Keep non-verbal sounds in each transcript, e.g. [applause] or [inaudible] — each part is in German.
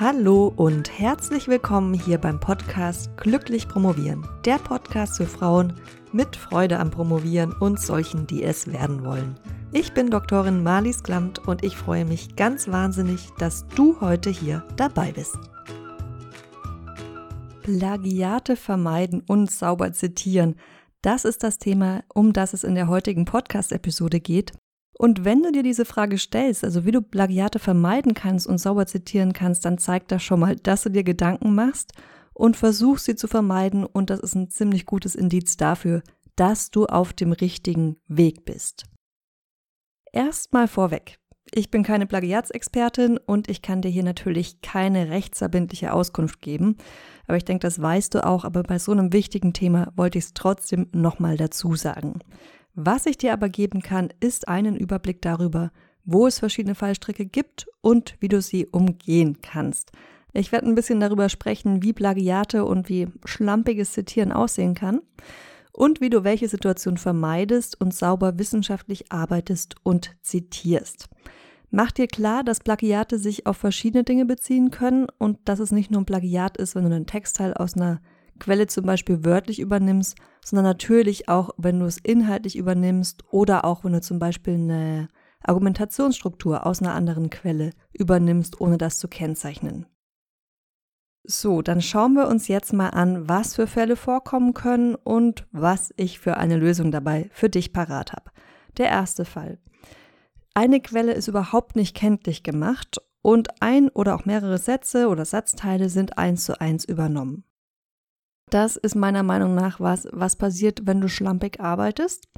Hallo und herzlich willkommen hier beim Podcast Glücklich Promovieren. Der Podcast für Frauen mit Freude am Promovieren und solchen, die es werden wollen. Ich bin Doktorin Marlies Klamt und ich freue mich ganz wahnsinnig, dass du heute hier dabei bist. Plagiate vermeiden und sauber zitieren. Das ist das Thema, um das es in der heutigen Podcast-Episode geht. Und wenn du dir diese Frage stellst, also wie du Plagiate vermeiden kannst und sauber zitieren kannst, dann zeigt das schon mal, dass du dir Gedanken machst und versuchst sie zu vermeiden. Und das ist ein ziemlich gutes Indiz dafür, dass du auf dem richtigen Weg bist. Erstmal vorweg. Ich bin keine Plagiatsexpertin und ich kann dir hier natürlich keine rechtsverbindliche Auskunft geben. Aber ich denke, das weißt du auch. Aber bei so einem wichtigen Thema wollte ich es trotzdem nochmal dazu sagen. Was ich dir aber geben kann, ist einen Überblick darüber, wo es verschiedene Fallstricke gibt und wie du sie umgehen kannst. Ich werde ein bisschen darüber sprechen, wie Plagiate und wie schlampiges Zitieren aussehen kann und wie du welche Situation vermeidest und sauber wissenschaftlich arbeitest und zitierst. Mach dir klar, dass Plagiate sich auf verschiedene Dinge beziehen können und dass es nicht nur ein Plagiat ist, wenn du einen Textteil aus einer Quelle zum Beispiel wörtlich übernimmst, sondern natürlich auch, wenn du es inhaltlich übernimmst oder auch wenn du zum Beispiel eine Argumentationsstruktur aus einer anderen Quelle übernimmst, ohne das zu kennzeichnen. So, dann schauen wir uns jetzt mal an, was für Fälle vorkommen können und was ich für eine Lösung dabei für dich parat habe. Der erste Fall. Eine Quelle ist überhaupt nicht kenntlich gemacht und ein oder auch mehrere Sätze oder Satzteile sind eins zu eins übernommen. Das ist meiner Meinung nach was, was passiert, wenn du schlampig arbeitest.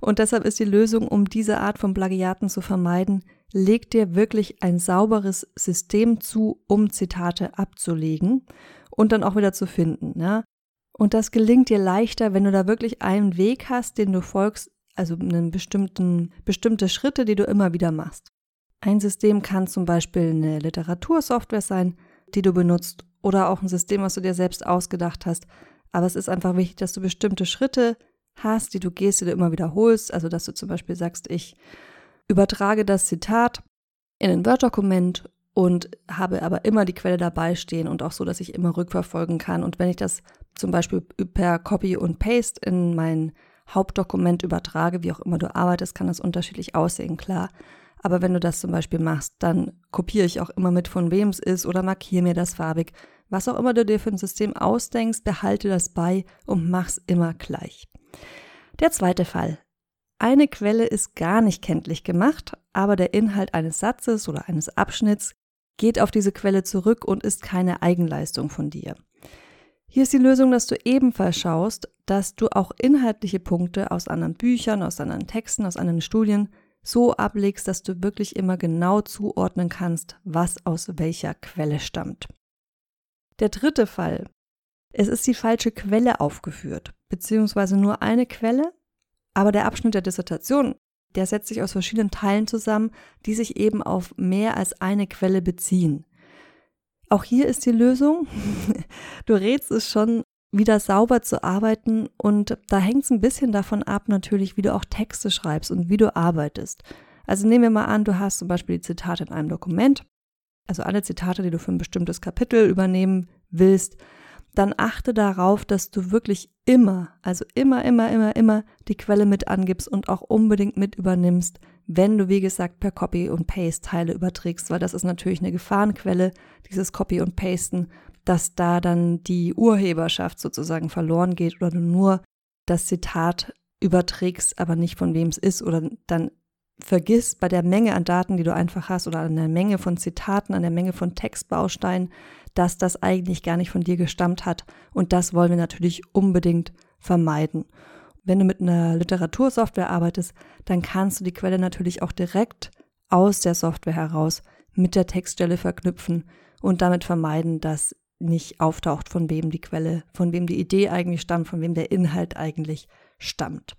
Und deshalb ist die Lösung, um diese Art von Plagiaten zu vermeiden, leg dir wirklich ein sauberes System zu, um Zitate abzulegen und dann auch wieder zu finden. Ja? Und das gelingt dir leichter, wenn du da wirklich einen Weg hast, den du folgst, also einen bestimmten, bestimmte Schritte, die du immer wieder machst. Ein System kann zum Beispiel eine Literatursoftware sein, die du benutzt, oder auch ein System, was du dir selbst ausgedacht hast. Aber es ist einfach wichtig, dass du bestimmte Schritte hast, die du gehst, die du immer wiederholst. Also, dass du zum Beispiel sagst, ich übertrage das Zitat in ein Word-Dokument und habe aber immer die Quelle dabei stehen und auch so, dass ich immer rückverfolgen kann. Und wenn ich das zum Beispiel per Copy und Paste in mein Hauptdokument übertrage, wie auch immer du arbeitest, kann das unterschiedlich aussehen, klar. Aber wenn du das zum Beispiel machst, dann kopiere ich auch immer mit, von wem es ist oder markiere mir das farbig. Was auch immer du dir für ein System ausdenkst, behalte das bei und mach's immer gleich. Der zweite Fall. Eine Quelle ist gar nicht kenntlich gemacht, aber der Inhalt eines Satzes oder eines Abschnitts geht auf diese Quelle zurück und ist keine Eigenleistung von dir. Hier ist die Lösung, dass du ebenfalls schaust, dass du auch inhaltliche Punkte aus anderen Büchern, aus anderen Texten, aus anderen Studien so ablegst, dass du wirklich immer genau zuordnen kannst, was aus welcher Quelle stammt. Der dritte Fall. Es ist die falsche Quelle aufgeführt, beziehungsweise nur eine Quelle, aber der Abschnitt der Dissertation, der setzt sich aus verschiedenen Teilen zusammen, die sich eben auf mehr als eine Quelle beziehen. Auch hier ist die Lösung, [laughs] du rätst es schon, wieder sauber zu arbeiten. Und da hängt es ein bisschen davon ab, natürlich, wie du auch Texte schreibst und wie du arbeitest. Also nehmen wir mal an, du hast zum Beispiel die Zitate in einem Dokument, also alle Zitate, die du für ein bestimmtes Kapitel übernehmen willst, dann achte darauf, dass du wirklich immer, also immer, immer, immer, immer die Quelle mit angibst und auch unbedingt mit übernimmst, wenn du, wie gesagt, per Copy und Paste Teile überträgst, weil das ist natürlich eine Gefahrenquelle, dieses Copy und Pasten dass da dann die Urheberschaft sozusagen verloren geht oder du nur das Zitat überträgst, aber nicht von wem es ist oder dann vergisst bei der Menge an Daten, die du einfach hast oder an der Menge von Zitaten, an der Menge von Textbausteinen, dass das eigentlich gar nicht von dir gestammt hat. Und das wollen wir natürlich unbedingt vermeiden. Wenn du mit einer Literatursoftware arbeitest, dann kannst du die Quelle natürlich auch direkt aus der Software heraus mit der Textstelle verknüpfen und damit vermeiden, dass nicht auftaucht, von wem die Quelle, von wem die Idee eigentlich stammt, von wem der Inhalt eigentlich stammt.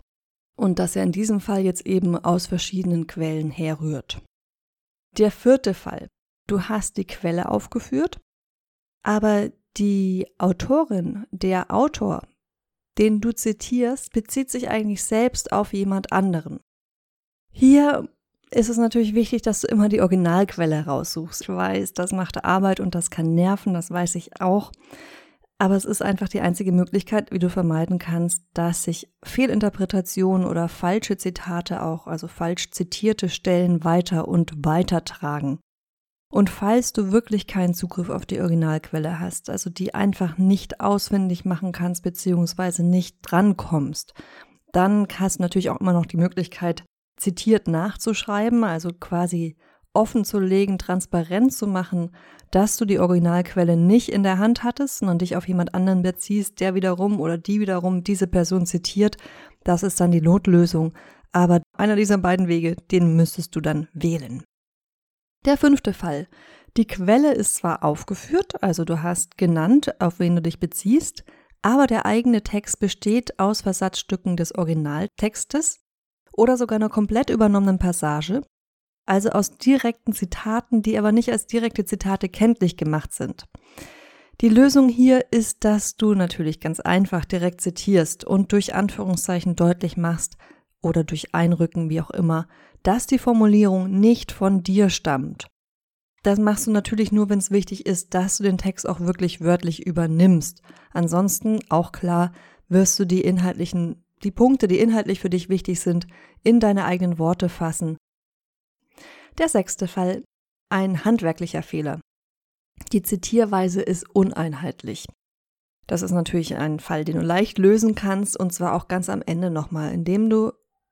Und dass er in diesem Fall jetzt eben aus verschiedenen Quellen herrührt. Der vierte Fall. Du hast die Quelle aufgeführt, aber die Autorin, der Autor, den du zitierst, bezieht sich eigentlich selbst auf jemand anderen. Hier ist es natürlich wichtig, dass du immer die Originalquelle raussuchst. Ich weiß, das macht Arbeit und das kann nerven, das weiß ich auch. Aber es ist einfach die einzige Möglichkeit, wie du vermeiden kannst, dass sich Fehlinterpretationen oder falsche Zitate auch, also falsch zitierte Stellen weiter und weiter tragen. Und falls du wirklich keinen Zugriff auf die Originalquelle hast, also die einfach nicht auswendig machen kannst, beziehungsweise nicht drankommst, dann hast du natürlich auch immer noch die Möglichkeit, zitiert nachzuschreiben, also quasi offen zu legen, transparent zu machen, dass du die Originalquelle nicht in der Hand hattest, sondern dich auf jemand anderen beziehst, der wiederum oder die wiederum diese Person zitiert. Das ist dann die Notlösung. Aber einer dieser beiden Wege, den müsstest du dann wählen. Der fünfte Fall. Die Quelle ist zwar aufgeführt, also du hast genannt, auf wen du dich beziehst, aber der eigene Text besteht aus Versatzstücken des Originaltextes oder sogar einer komplett übernommenen Passage, also aus direkten Zitaten, die aber nicht als direkte Zitate kenntlich gemacht sind. Die Lösung hier ist, dass du natürlich ganz einfach direkt zitierst und durch Anführungszeichen deutlich machst oder durch Einrücken, wie auch immer, dass die Formulierung nicht von dir stammt. Das machst du natürlich nur, wenn es wichtig ist, dass du den Text auch wirklich wörtlich übernimmst. Ansonsten, auch klar, wirst du die inhaltlichen, die Punkte, die inhaltlich für dich wichtig sind, in deine eigenen Worte fassen. Der sechste Fall, ein handwerklicher Fehler. Die Zitierweise ist uneinheitlich. Das ist natürlich ein Fall, den du leicht lösen kannst und zwar auch ganz am Ende nochmal, indem du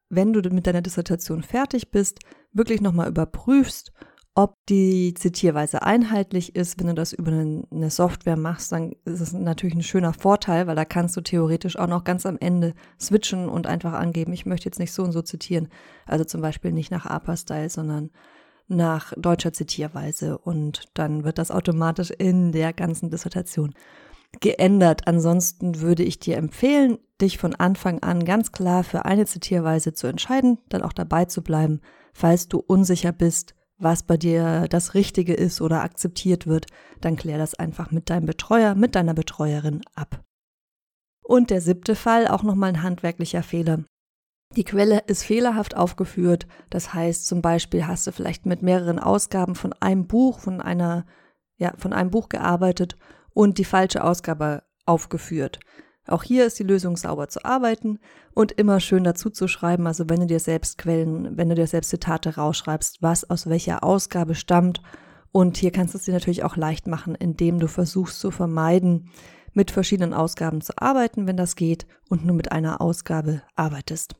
wenn du mit deiner Dissertation fertig bist, wirklich nochmal überprüfst, ob die Zitierweise einheitlich ist. Wenn du das über eine Software machst, dann ist es natürlich ein schöner Vorteil, weil da kannst du theoretisch auch noch ganz am Ende switchen und einfach angeben, ich möchte jetzt nicht so und so zitieren. Also zum Beispiel nicht nach APA-Style, sondern nach deutscher Zitierweise und dann wird das automatisch in der ganzen Dissertation geändert. Ansonsten würde ich dir empfehlen, dich von Anfang an ganz klar für eine Zitierweise zu entscheiden, dann auch dabei zu bleiben, falls du unsicher bist, was bei dir das Richtige ist oder akzeptiert wird, dann klär das einfach mit deinem Betreuer, mit deiner Betreuerin ab. Und der siebte Fall, auch nochmal ein handwerklicher Fehler. Die Quelle ist fehlerhaft aufgeführt, das heißt zum Beispiel hast du vielleicht mit mehreren Ausgaben von einem Buch, von einer, ja, von einem Buch gearbeitet und die falsche Ausgabe aufgeführt. Auch hier ist die Lösung sauber zu arbeiten und immer schön dazu zu schreiben, also wenn du dir selbst Quellen, wenn du dir selbst Zitate rausschreibst, was aus welcher Ausgabe stammt. Und hier kannst du es dir natürlich auch leicht machen, indem du versuchst zu vermeiden, mit verschiedenen Ausgaben zu arbeiten, wenn das geht, und nur mit einer Ausgabe arbeitest.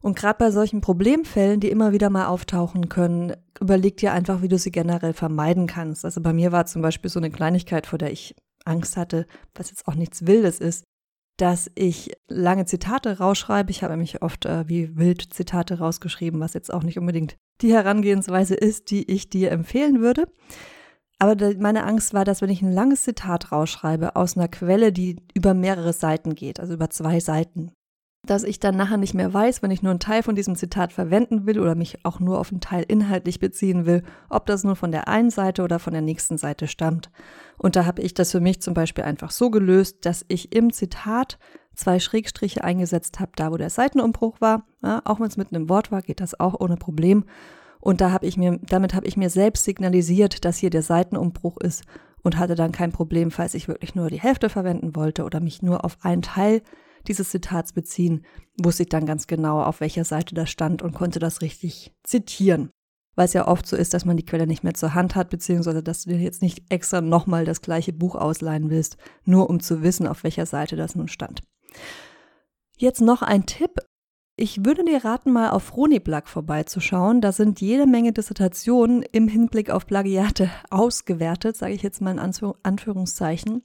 Und gerade bei solchen Problemfällen, die immer wieder mal auftauchen können, überleg dir einfach, wie du sie generell vermeiden kannst. Also bei mir war zum Beispiel so eine Kleinigkeit, vor der ich Angst hatte, was jetzt auch nichts Wildes ist, dass ich lange Zitate rausschreibe. Ich habe nämlich oft äh, wie wild Zitate rausgeschrieben, was jetzt auch nicht unbedingt die Herangehensweise ist, die ich dir empfehlen würde. Aber meine Angst war, dass wenn ich ein langes Zitat rausschreibe aus einer Quelle, die über mehrere Seiten geht, also über zwei Seiten, dass ich dann nachher nicht mehr weiß, wenn ich nur einen Teil von diesem Zitat verwenden will oder mich auch nur auf einen Teil inhaltlich beziehen will, ob das nur von der einen Seite oder von der nächsten Seite stammt. Und da habe ich das für mich zum Beispiel einfach so gelöst, dass ich im Zitat zwei Schrägstriche eingesetzt habe, da wo der Seitenumbruch war. Ja, auch wenn es mitten im Wort war, geht das auch ohne Problem. Und da habe ich mir, damit habe ich mir selbst signalisiert, dass hier der Seitenumbruch ist und hatte dann kein Problem, falls ich wirklich nur die Hälfte verwenden wollte oder mich nur auf einen Teil dieses Zitats beziehen, wusste ich dann ganz genau, auf welcher Seite das stand und konnte das richtig zitieren. Weil es ja oft so ist, dass man die Quelle nicht mehr zur Hand hat, beziehungsweise dass du dir jetzt nicht extra nochmal das gleiche Buch ausleihen willst, nur um zu wissen, auf welcher Seite das nun stand. Jetzt noch ein Tipp, ich würde dir raten, mal auf Roniblag vorbeizuschauen. Da sind jede Menge Dissertationen im Hinblick auf Plagiate [laughs] ausgewertet, sage ich jetzt mal in Anführungszeichen.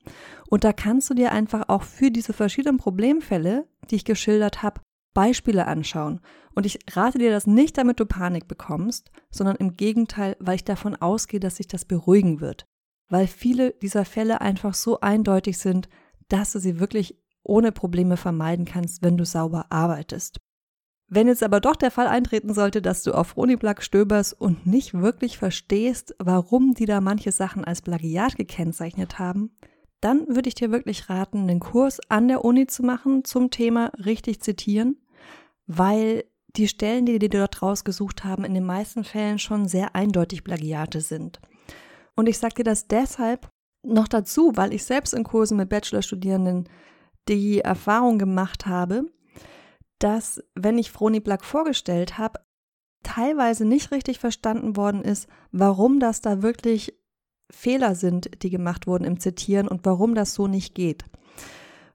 Und da kannst du dir einfach auch für diese verschiedenen Problemfälle, die ich geschildert habe, Beispiele anschauen. Und ich rate dir das nicht, damit du Panik bekommst, sondern im Gegenteil, weil ich davon ausgehe, dass sich das beruhigen wird. Weil viele dieser Fälle einfach so eindeutig sind, dass du sie wirklich ohne Probleme vermeiden kannst, wenn du sauber arbeitest. Wenn jetzt aber doch der Fall eintreten sollte, dass du auf Roniblag stöberst und nicht wirklich verstehst, warum die da manche Sachen als Plagiat gekennzeichnet haben, dann würde ich dir wirklich raten, einen Kurs an der Uni zu machen zum Thema richtig zitieren, weil die Stellen, die die dort rausgesucht haben, in den meisten Fällen schon sehr eindeutig Plagiate sind. Und ich sage dir das deshalb noch dazu, weil ich selbst in Kursen mit Bachelorstudierenden die Erfahrung gemacht habe, dass, wenn ich Froni Black vorgestellt habe, teilweise nicht richtig verstanden worden ist, warum das da wirklich Fehler sind, die gemacht wurden im Zitieren und warum das so nicht geht.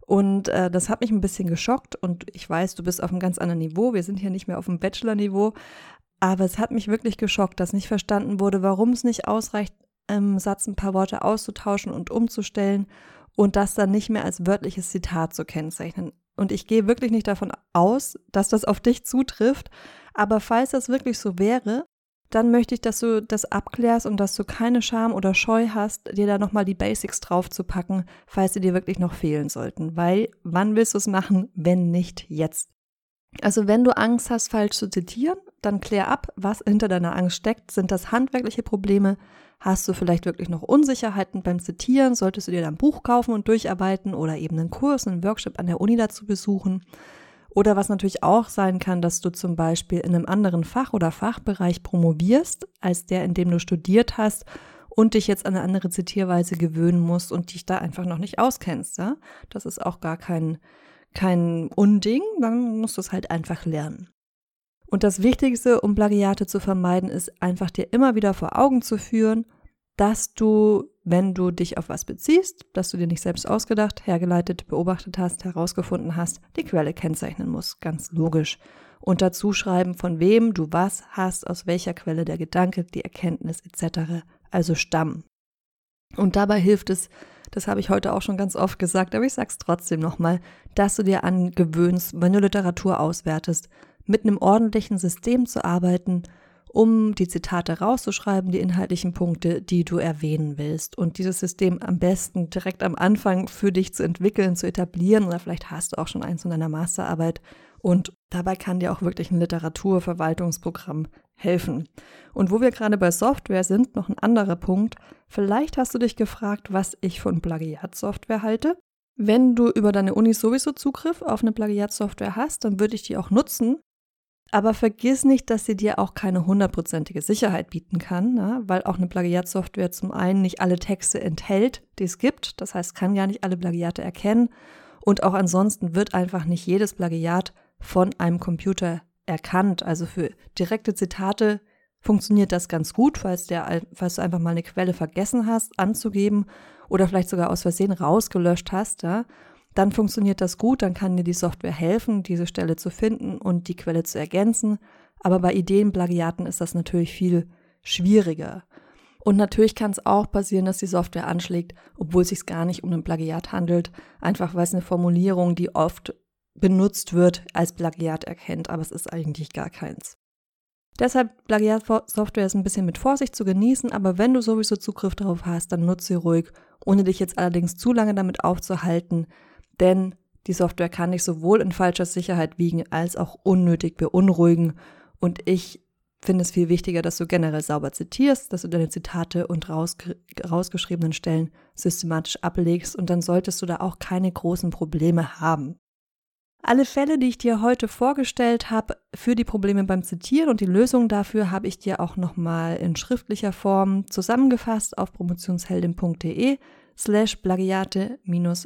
Und äh, das hat mich ein bisschen geschockt und ich weiß, du bist auf einem ganz anderen Niveau. Wir sind hier nicht mehr auf dem Bachelor-Niveau. Aber es hat mich wirklich geschockt, dass nicht verstanden wurde, warum es nicht ausreicht, im Satz ein paar Worte auszutauschen und umzustellen und das dann nicht mehr als wörtliches Zitat zu kennzeichnen. Und ich gehe wirklich nicht davon aus, dass das auf dich zutrifft. Aber falls das wirklich so wäre, dann möchte ich, dass du das abklärst und dass du keine Scham oder Scheu hast, dir da nochmal die Basics drauf zu packen, falls sie dir wirklich noch fehlen sollten. Weil wann willst du es machen, wenn nicht jetzt? Also wenn du Angst hast, falsch zu zitieren, dann klär ab, was hinter deiner Angst steckt. Sind das handwerkliche Probleme? Hast du vielleicht wirklich noch Unsicherheiten beim Zitieren? Solltest du dir dann ein Buch kaufen und durcharbeiten oder eben einen Kurs, einen Workshop an der Uni dazu besuchen? Oder was natürlich auch sein kann, dass du zum Beispiel in einem anderen Fach oder Fachbereich promovierst, als der, in dem du studiert hast und dich jetzt an eine andere Zitierweise gewöhnen musst und dich da einfach noch nicht auskennst. Ja? Das ist auch gar kein, kein Unding, dann musst du es halt einfach lernen. Und das Wichtigste, um Plagiate zu vermeiden, ist einfach dir immer wieder vor Augen zu führen, dass du, wenn du dich auf was beziehst, dass du dir nicht selbst ausgedacht, hergeleitet, beobachtet hast, herausgefunden hast, die Quelle kennzeichnen musst. Ganz logisch. Und dazu schreiben, von wem du was hast, aus welcher Quelle der Gedanke, die Erkenntnis etc. also stammen. Und dabei hilft es, das habe ich heute auch schon ganz oft gesagt, aber ich sage es trotzdem nochmal, dass du dir angewöhnst, wenn du Literatur auswertest, mit einem ordentlichen System zu arbeiten, um die Zitate rauszuschreiben, die inhaltlichen Punkte, die du erwähnen willst. Und dieses System am besten direkt am Anfang für dich zu entwickeln, zu etablieren. Oder vielleicht hast du auch schon eins in deiner Masterarbeit. Und dabei kann dir auch wirklich ein Literaturverwaltungsprogramm helfen. Und wo wir gerade bei Software sind, noch ein anderer Punkt. Vielleicht hast du dich gefragt, was ich von Plagiatsoftware halte. Wenn du über deine Uni sowieso Zugriff auf eine Plagiatsoftware hast, dann würde ich die auch nutzen, aber vergiss nicht, dass sie dir auch keine hundertprozentige Sicherheit bieten kann, ne? weil auch eine Plagiatsoftware zum einen nicht alle Texte enthält, die es gibt. Das heißt, kann ja nicht alle Plagiate erkennen. Und auch ansonsten wird einfach nicht jedes Plagiat von einem Computer erkannt. Also für direkte Zitate funktioniert das ganz gut, falls, der, falls du einfach mal eine Quelle vergessen hast anzugeben oder vielleicht sogar aus Versehen rausgelöscht hast. Ja? Dann funktioniert das gut, dann kann dir die Software helfen, diese Stelle zu finden und die Quelle zu ergänzen. Aber bei Ideenplagiaten ist das natürlich viel schwieriger. Und natürlich kann es auch passieren, dass die Software anschlägt, obwohl es sich gar nicht um ein Plagiat handelt, einfach weil es eine Formulierung, die oft benutzt wird, als Plagiat erkennt, aber es ist eigentlich gar keins. Deshalb Plagiatsoftware ist ein bisschen mit Vorsicht zu genießen, aber wenn du sowieso Zugriff darauf hast, dann nutze sie ruhig, ohne dich jetzt allerdings zu lange damit aufzuhalten, denn die Software kann dich sowohl in falscher Sicherheit wiegen als auch unnötig beunruhigen. Und ich finde es viel wichtiger, dass du generell sauber zitierst, dass du deine Zitate und rausge rausgeschriebenen Stellen systematisch ablegst und dann solltest du da auch keine großen Probleme haben. Alle Fälle, die ich dir heute vorgestellt habe für die Probleme beim Zitieren und die Lösung dafür, habe ich dir auch nochmal in schriftlicher Form zusammengefasst auf promotionsheldin.de slash plagiate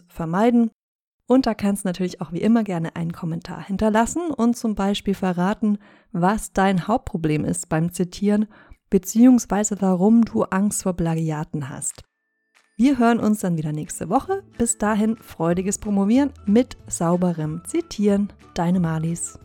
vermeiden. Und da kannst du natürlich auch wie immer gerne einen Kommentar hinterlassen und zum Beispiel verraten, was dein Hauptproblem ist beim Zitieren, beziehungsweise warum du Angst vor Plagiaten hast. Wir hören uns dann wieder nächste Woche. Bis dahin freudiges Promovieren mit sauberem Zitieren. Deine Malis.